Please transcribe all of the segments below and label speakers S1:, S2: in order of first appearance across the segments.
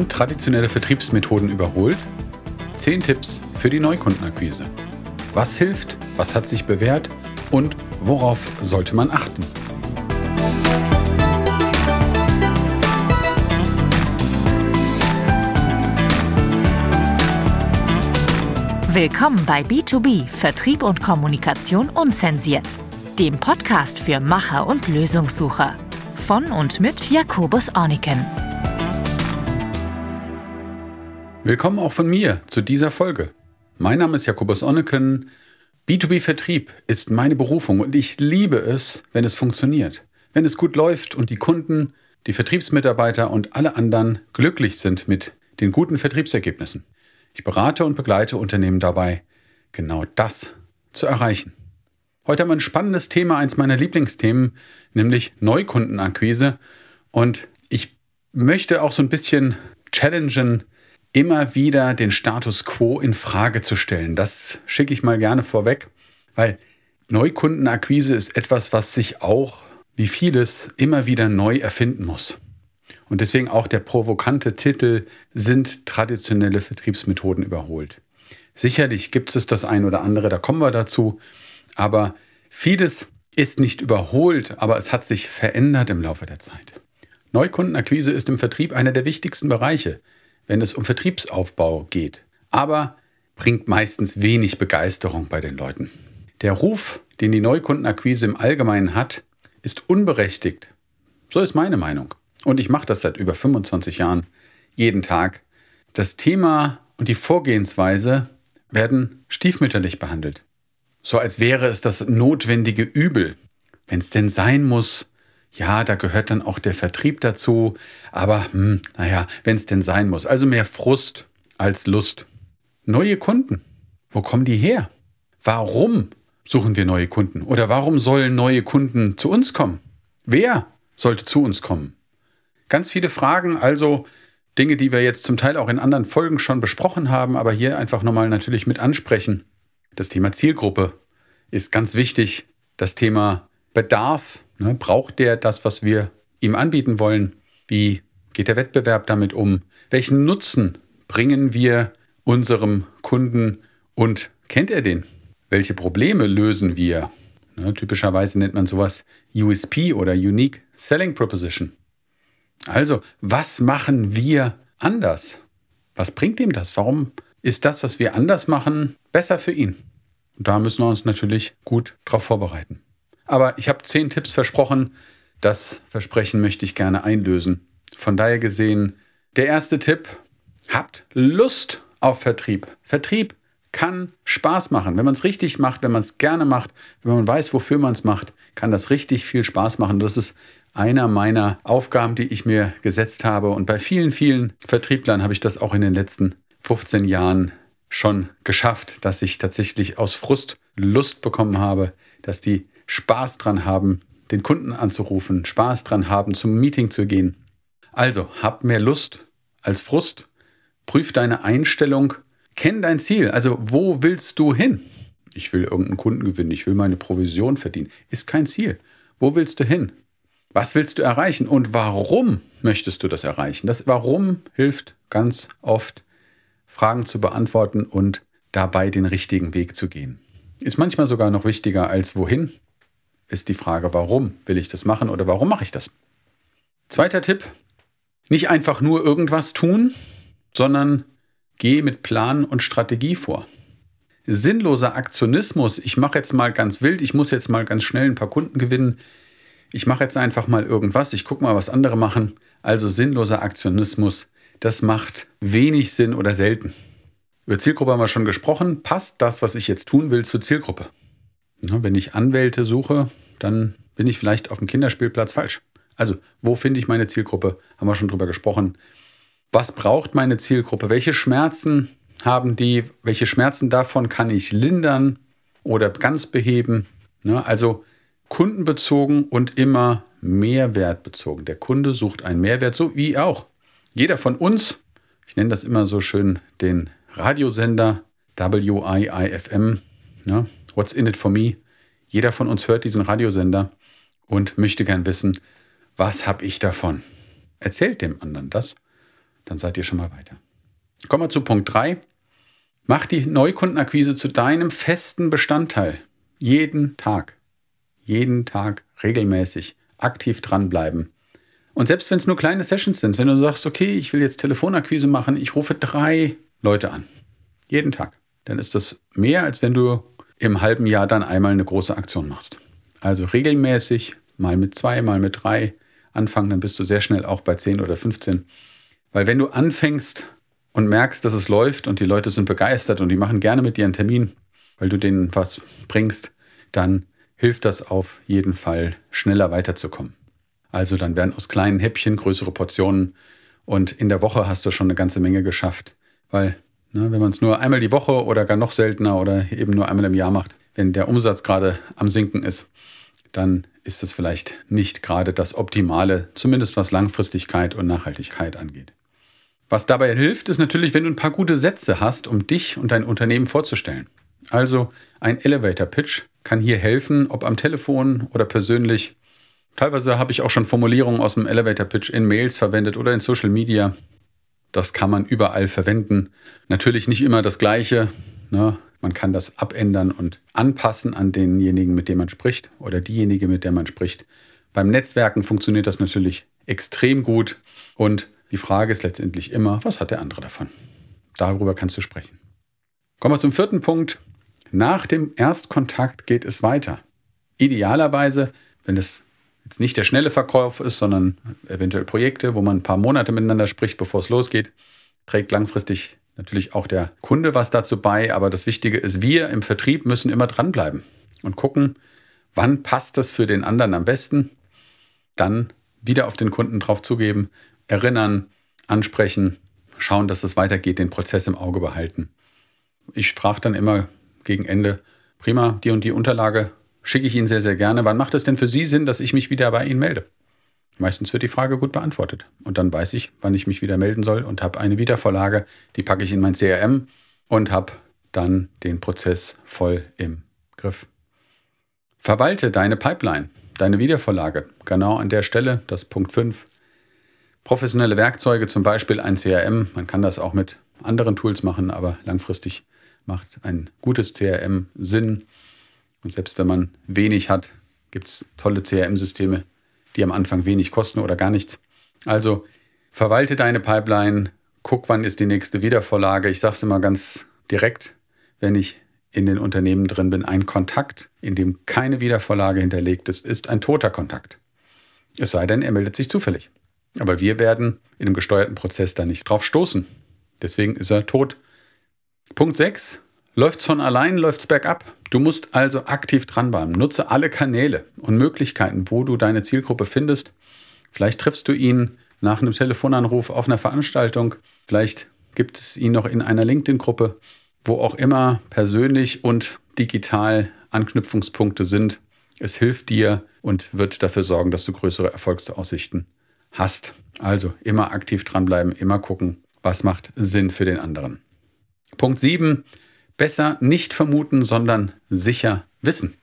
S1: Sind traditionelle Vertriebsmethoden überholt? 10 Tipps für die Neukundenakquise. Was hilft? Was hat sich bewährt? Und worauf sollte man achten?
S2: Willkommen bei B2B Vertrieb und Kommunikation unzensiert, dem Podcast für Macher und Lösungssucher. Von und mit Jakobus Orniken.
S1: Willkommen auch von mir zu dieser Folge. Mein Name ist Jakobus Onneken. B2B-Vertrieb ist meine Berufung und ich liebe es, wenn es funktioniert. Wenn es gut läuft und die Kunden, die Vertriebsmitarbeiter und alle anderen glücklich sind mit den guten Vertriebsergebnissen. Ich berate und begleite Unternehmen dabei, genau das zu erreichen. Heute haben wir ein spannendes Thema, eins meiner Lieblingsthemen, nämlich Neukundenakquise. Und ich möchte auch so ein bisschen challengen, immer wieder den Status quo in Frage zu stellen. Das schicke ich mal gerne vorweg, weil Neukundenakquise ist etwas, was sich auch, wie vieles, immer wieder neu erfinden muss. Und deswegen auch der provokante Titel sind traditionelle Vertriebsmethoden überholt. Sicherlich gibt es das ein oder andere, da kommen wir dazu, aber vieles ist nicht überholt, aber es hat sich verändert im Laufe der Zeit. Neukundenakquise ist im Vertrieb einer der wichtigsten Bereiche wenn es um Vertriebsaufbau geht, aber bringt meistens wenig Begeisterung bei den Leuten. Der Ruf, den die Neukundenakquise im Allgemeinen hat, ist unberechtigt. So ist meine Meinung. Und ich mache das seit über 25 Jahren, jeden Tag. Das Thema und die Vorgehensweise werden stiefmütterlich behandelt. So als wäre es das notwendige Übel. Wenn es denn sein muss, ja, da gehört dann auch der Vertrieb dazu, aber hm, naja, wenn es denn sein muss. Also mehr Frust als Lust. Neue Kunden, wo kommen die her? Warum suchen wir neue Kunden? Oder warum sollen neue Kunden zu uns kommen? Wer sollte zu uns kommen? Ganz viele Fragen, also Dinge, die wir jetzt zum Teil auch in anderen Folgen schon besprochen haben, aber hier einfach nochmal natürlich mit ansprechen. Das Thema Zielgruppe ist ganz wichtig. Das Thema Bedarf Ne? Braucht der das, was wir ihm anbieten wollen? Wie geht der Wettbewerb damit um? Welchen Nutzen bringen wir unserem Kunden und kennt er den? Welche Probleme lösen wir? Ne, typischerweise nennt man sowas USP oder Unique Selling Proposition. Also, was machen wir anders? Was bringt ihm das? Warum ist das, was wir anders machen, besser für ihn? Und da müssen wir uns natürlich gut darauf vorbereiten. Aber ich habe zehn Tipps versprochen. Das Versprechen möchte ich gerne einlösen. Von daher gesehen, der erste Tipp, habt Lust auf Vertrieb. Vertrieb kann Spaß machen. Wenn man es richtig macht, wenn man es gerne macht, wenn man weiß, wofür man es macht, kann das richtig viel Spaß machen. Das ist einer meiner Aufgaben, die ich mir gesetzt habe. Und bei vielen, vielen Vertrieblern habe ich das auch in den letzten 15 Jahren schon geschafft, dass ich tatsächlich aus Frust Lust bekommen habe, dass die Spaß dran haben, den Kunden anzurufen, Spaß dran haben, zum Meeting zu gehen. Also, hab mehr Lust als Frust, prüf deine Einstellung, kenn dein Ziel. Also, wo willst du hin? Ich will irgendeinen Kunden gewinnen, ich will meine Provision verdienen. Ist kein Ziel. Wo willst du hin? Was willst du erreichen und warum möchtest du das erreichen? Das Warum hilft ganz oft, Fragen zu beantworten und dabei den richtigen Weg zu gehen. Ist manchmal sogar noch wichtiger als wohin, ist die Frage, warum will ich das machen oder warum mache ich das? Zweiter Tipp, nicht einfach nur irgendwas tun, sondern geh mit Plan und Strategie vor. Sinnloser Aktionismus, ich mache jetzt mal ganz wild, ich muss jetzt mal ganz schnell ein paar Kunden gewinnen, ich mache jetzt einfach mal irgendwas, ich gucke mal, was andere machen. Also sinnloser Aktionismus, das macht wenig Sinn oder selten. Über Zielgruppe haben wir schon gesprochen. Passt das, was ich jetzt tun will, zur Zielgruppe? Wenn ich Anwälte suche, dann bin ich vielleicht auf dem Kinderspielplatz falsch. Also, wo finde ich meine Zielgruppe? Haben wir schon drüber gesprochen. Was braucht meine Zielgruppe? Welche Schmerzen haben die? Welche Schmerzen davon kann ich lindern oder ganz beheben? Also kundenbezogen und immer mehrwertbezogen. Der Kunde sucht einen Mehrwert, so wie auch. Jeder von uns, ich nenne das immer so schön den Radiosender WIIFM, ja, What's in it for me? Jeder von uns hört diesen Radiosender und möchte gern wissen, was habe ich davon? Erzählt dem anderen das. dann seid ihr schon mal weiter. Kommen wir zu Punkt 3. Mach die Neukundenakquise zu deinem festen Bestandteil. Jeden Tag. Jeden Tag regelmäßig aktiv dranbleiben. Und selbst wenn es nur kleine Sessions sind, wenn du sagst, okay, ich will jetzt Telefonakquise machen, ich rufe drei Leute an. Jeden Tag. Dann ist das mehr, als wenn du im halben Jahr dann einmal eine große Aktion machst. Also regelmäßig, mal mit zwei, mal mit drei anfangen, dann bist du sehr schnell auch bei 10 oder 15. Weil wenn du anfängst und merkst, dass es läuft und die Leute sind begeistert und die machen gerne mit dir einen Termin, weil du denen was bringst, dann hilft das auf jeden Fall schneller weiterzukommen. Also dann werden aus kleinen Häppchen größere Portionen und in der Woche hast du schon eine ganze Menge geschafft, weil ne, wenn man es nur einmal die Woche oder gar noch seltener oder eben nur einmal im Jahr macht, wenn der Umsatz gerade am Sinken ist, dann ist es vielleicht nicht gerade das Optimale, zumindest was Langfristigkeit und Nachhaltigkeit angeht. Was dabei hilft, ist natürlich, wenn du ein paar gute Sätze hast, um dich und dein Unternehmen vorzustellen. Also ein Elevator Pitch kann hier helfen, ob am Telefon oder persönlich. Teilweise habe ich auch schon Formulierungen aus dem Elevator Pitch in Mails verwendet oder in Social Media. Das kann man überall verwenden. Natürlich nicht immer das Gleiche. Ne? Man kann das abändern und anpassen an denjenigen, mit dem man spricht oder diejenige, mit der man spricht. Beim Netzwerken funktioniert das natürlich extrem gut und die Frage ist letztendlich immer, was hat der andere davon? Darüber kannst du sprechen. Kommen wir zum vierten Punkt. Nach dem Erstkontakt geht es weiter. Idealerweise, wenn es jetzt nicht der schnelle Verkauf ist, sondern eventuell Projekte, wo man ein paar Monate miteinander spricht, bevor es losgeht, trägt langfristig natürlich auch der Kunde was dazu bei. Aber das Wichtige ist, wir im Vertrieb müssen immer dranbleiben und gucken, wann passt das für den anderen am besten. Dann wieder auf den Kunden drauf zugeben, erinnern, ansprechen, schauen, dass es weitergeht, den Prozess im Auge behalten. Ich frage dann immer gegen Ende, prima, die und die Unterlage schicke ich Ihnen sehr, sehr gerne. Wann macht es denn für Sie Sinn, dass ich mich wieder bei Ihnen melde? Meistens wird die Frage gut beantwortet. Und dann weiß ich, wann ich mich wieder melden soll und habe eine Wiedervorlage, die packe ich in mein CRM und habe dann den Prozess voll im Griff. Verwalte deine Pipeline, deine Wiedervorlage. Genau an der Stelle, das Punkt 5. Professionelle Werkzeuge, zum Beispiel ein CRM. Man kann das auch mit anderen Tools machen, aber langfristig macht ein gutes CRM Sinn. Und selbst wenn man wenig hat, gibt es tolle CRM-Systeme, die am Anfang wenig kosten oder gar nichts. Also verwalte deine Pipeline, guck, wann ist die nächste Wiedervorlage. Ich sage es immer ganz direkt, wenn ich in den Unternehmen drin bin, ein Kontakt, in dem keine Wiedervorlage hinterlegt ist, ist ein toter Kontakt. Es sei denn, er meldet sich zufällig. Aber wir werden in einem gesteuerten Prozess da nicht drauf stoßen. Deswegen ist er tot. Punkt 6. Läuft's von allein, läuft's bergab. Du musst also aktiv dranbleiben. Nutze alle Kanäle und Möglichkeiten, wo du deine Zielgruppe findest. Vielleicht triffst du ihn nach einem Telefonanruf auf einer Veranstaltung. Vielleicht gibt es ihn noch in einer LinkedIn-Gruppe, wo auch immer persönlich und digital Anknüpfungspunkte sind. Es hilft dir und wird dafür sorgen, dass du größere Erfolgsaussichten hast. Also immer aktiv dranbleiben, immer gucken, was macht Sinn für den anderen. Punkt 7. Besser nicht vermuten, sondern sicher wissen.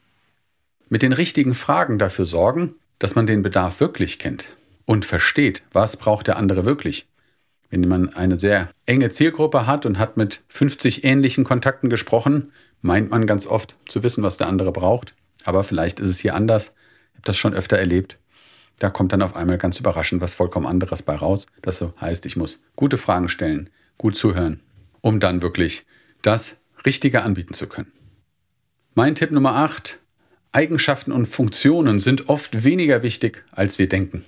S1: Mit den richtigen Fragen dafür sorgen, dass man den Bedarf wirklich kennt und versteht, was braucht der andere wirklich. Wenn man eine sehr enge Zielgruppe hat und hat mit 50 ähnlichen Kontakten gesprochen, meint man ganz oft zu wissen, was der andere braucht. Aber vielleicht ist es hier anders. Ich habe das schon öfter erlebt. Da kommt dann auf einmal ganz überraschend was vollkommen anderes bei raus. Das so heißt, ich muss gute Fragen stellen, gut zuhören, um dann wirklich das Richtige anbieten zu können. Mein Tipp Nummer 8. Eigenschaften und Funktionen sind oft weniger wichtig, als wir denken.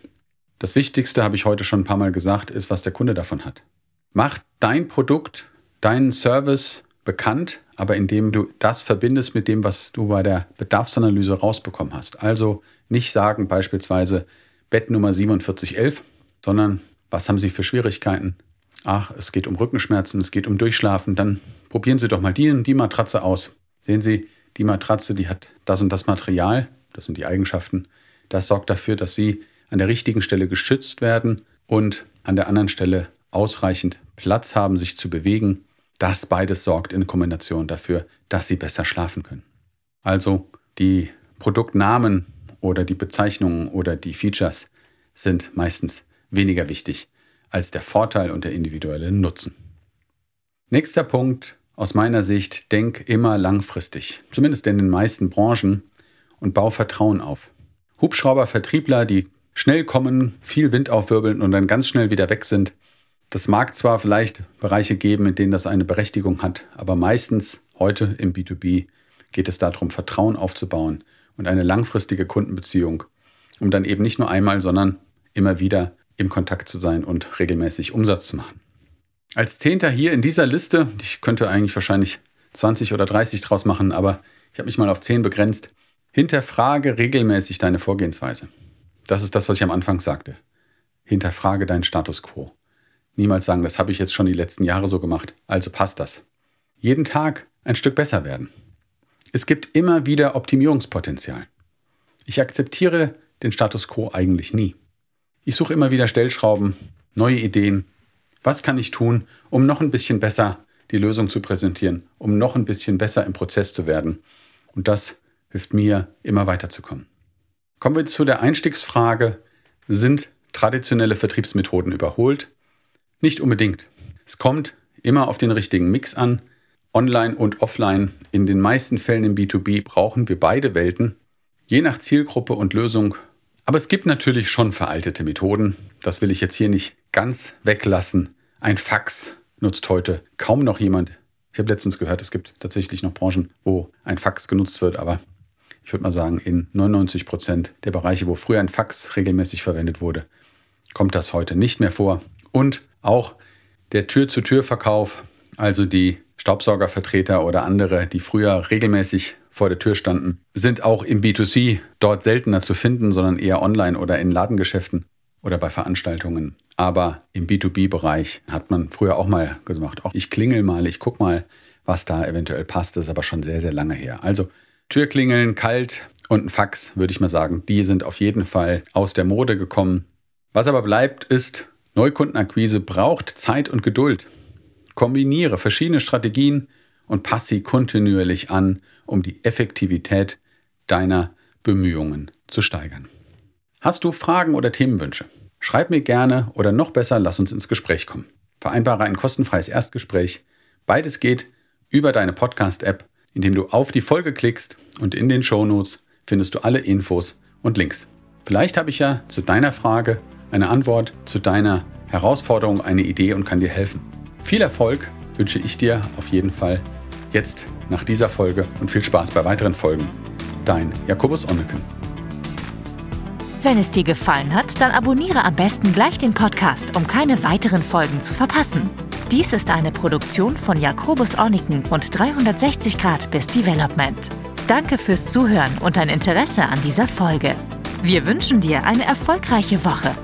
S1: Das Wichtigste, habe ich heute schon ein paar Mal gesagt, ist, was der Kunde davon hat. Mach dein Produkt, deinen Service bekannt, aber indem du das verbindest mit dem, was du bei der Bedarfsanalyse rausbekommen hast. Also nicht sagen beispielsweise Bett Nummer 4711, sondern was haben Sie für Schwierigkeiten? Ach, es geht um Rückenschmerzen, es geht um Durchschlafen, dann probieren Sie doch mal die, die Matratze aus. Sehen Sie, die Matratze, die hat das und das Material, das sind die Eigenschaften. Das sorgt dafür, dass Sie an der richtigen Stelle geschützt werden und an der anderen Stelle ausreichend Platz haben, sich zu bewegen. Das beides sorgt in Kombination dafür, dass Sie besser schlafen können. Also die Produktnamen oder die Bezeichnungen oder die Features sind meistens weniger wichtig als der Vorteil und der individuelle Nutzen. Nächster Punkt. Aus meiner Sicht, denk immer langfristig, zumindest in den meisten Branchen, und bau Vertrauen auf. Hubschraubervertriebler, die schnell kommen, viel Wind aufwirbeln und dann ganz schnell wieder weg sind, das mag zwar vielleicht Bereiche geben, in denen das eine Berechtigung hat, aber meistens heute im B2B geht es darum, Vertrauen aufzubauen und eine langfristige Kundenbeziehung, um dann eben nicht nur einmal, sondern immer wieder im Kontakt zu sein und regelmäßig Umsatz zu machen. Als Zehnter hier in dieser Liste, ich könnte eigentlich wahrscheinlich 20 oder 30 draus machen, aber ich habe mich mal auf 10 begrenzt, hinterfrage regelmäßig deine Vorgehensweise. Das ist das, was ich am Anfang sagte. Hinterfrage deinen Status quo. Niemals sagen, das habe ich jetzt schon die letzten Jahre so gemacht, also passt das. Jeden Tag ein Stück besser werden. Es gibt immer wieder Optimierungspotenzial. Ich akzeptiere den Status quo eigentlich nie. Ich suche immer wieder Stellschrauben, neue Ideen. Was kann ich tun, um noch ein bisschen besser die Lösung zu präsentieren, um noch ein bisschen besser im Prozess zu werden? Und das hilft mir, immer weiterzukommen. Kommen wir zu der Einstiegsfrage, sind traditionelle Vertriebsmethoden überholt? Nicht unbedingt. Es kommt immer auf den richtigen Mix an. Online und offline. In den meisten Fällen im B2B brauchen wir beide Welten, je nach Zielgruppe und Lösung. Aber es gibt natürlich schon veraltete Methoden. Das will ich jetzt hier nicht ganz weglassen. Ein Fax nutzt heute kaum noch jemand. Ich habe letztens gehört, es gibt tatsächlich noch Branchen, wo ein Fax genutzt wird, aber ich würde mal sagen, in 99 Prozent der Bereiche, wo früher ein Fax regelmäßig verwendet wurde, kommt das heute nicht mehr vor. Und auch der Tür-zu-Tür-Verkauf, also die Staubsaugervertreter oder andere, die früher regelmäßig vor der Tür standen, sind auch im B2C dort seltener zu finden, sondern eher online oder in Ladengeschäften oder bei Veranstaltungen. Aber im B2B-Bereich hat man früher auch mal gemacht, auch ich klingel mal, ich guck mal, was da eventuell passt. Das ist aber schon sehr, sehr lange her. Also Türklingeln, kalt und ein Fax, würde ich mal sagen, die sind auf jeden Fall aus der Mode gekommen. Was aber bleibt, ist Neukundenakquise braucht Zeit und Geduld. Kombiniere verschiedene Strategien und passe sie kontinuierlich an, um die Effektivität deiner Bemühungen zu steigern. Hast du Fragen oder Themenwünsche? Schreib mir gerne oder noch besser, lass uns ins Gespräch kommen. Vereinbare ein kostenfreies Erstgespräch. Beides geht über deine Podcast-App, indem du auf die Folge klickst und in den Shownotes findest du alle Infos und Links. Vielleicht habe ich ja zu deiner Frage eine Antwort zu deiner Herausforderung, eine Idee und kann dir helfen. Viel Erfolg wünsche ich dir auf jeden Fall jetzt nach dieser Folge und viel Spaß bei weiteren Folgen. Dein Jakobus Onneken.
S2: Wenn es dir gefallen hat, dann abonniere am besten gleich den Podcast, um keine weiteren Folgen zu verpassen. Dies ist eine Produktion von Jakobus Orniken und 360 Grad bis Development. Danke fürs Zuhören und dein Interesse an dieser Folge. Wir wünschen dir eine erfolgreiche Woche.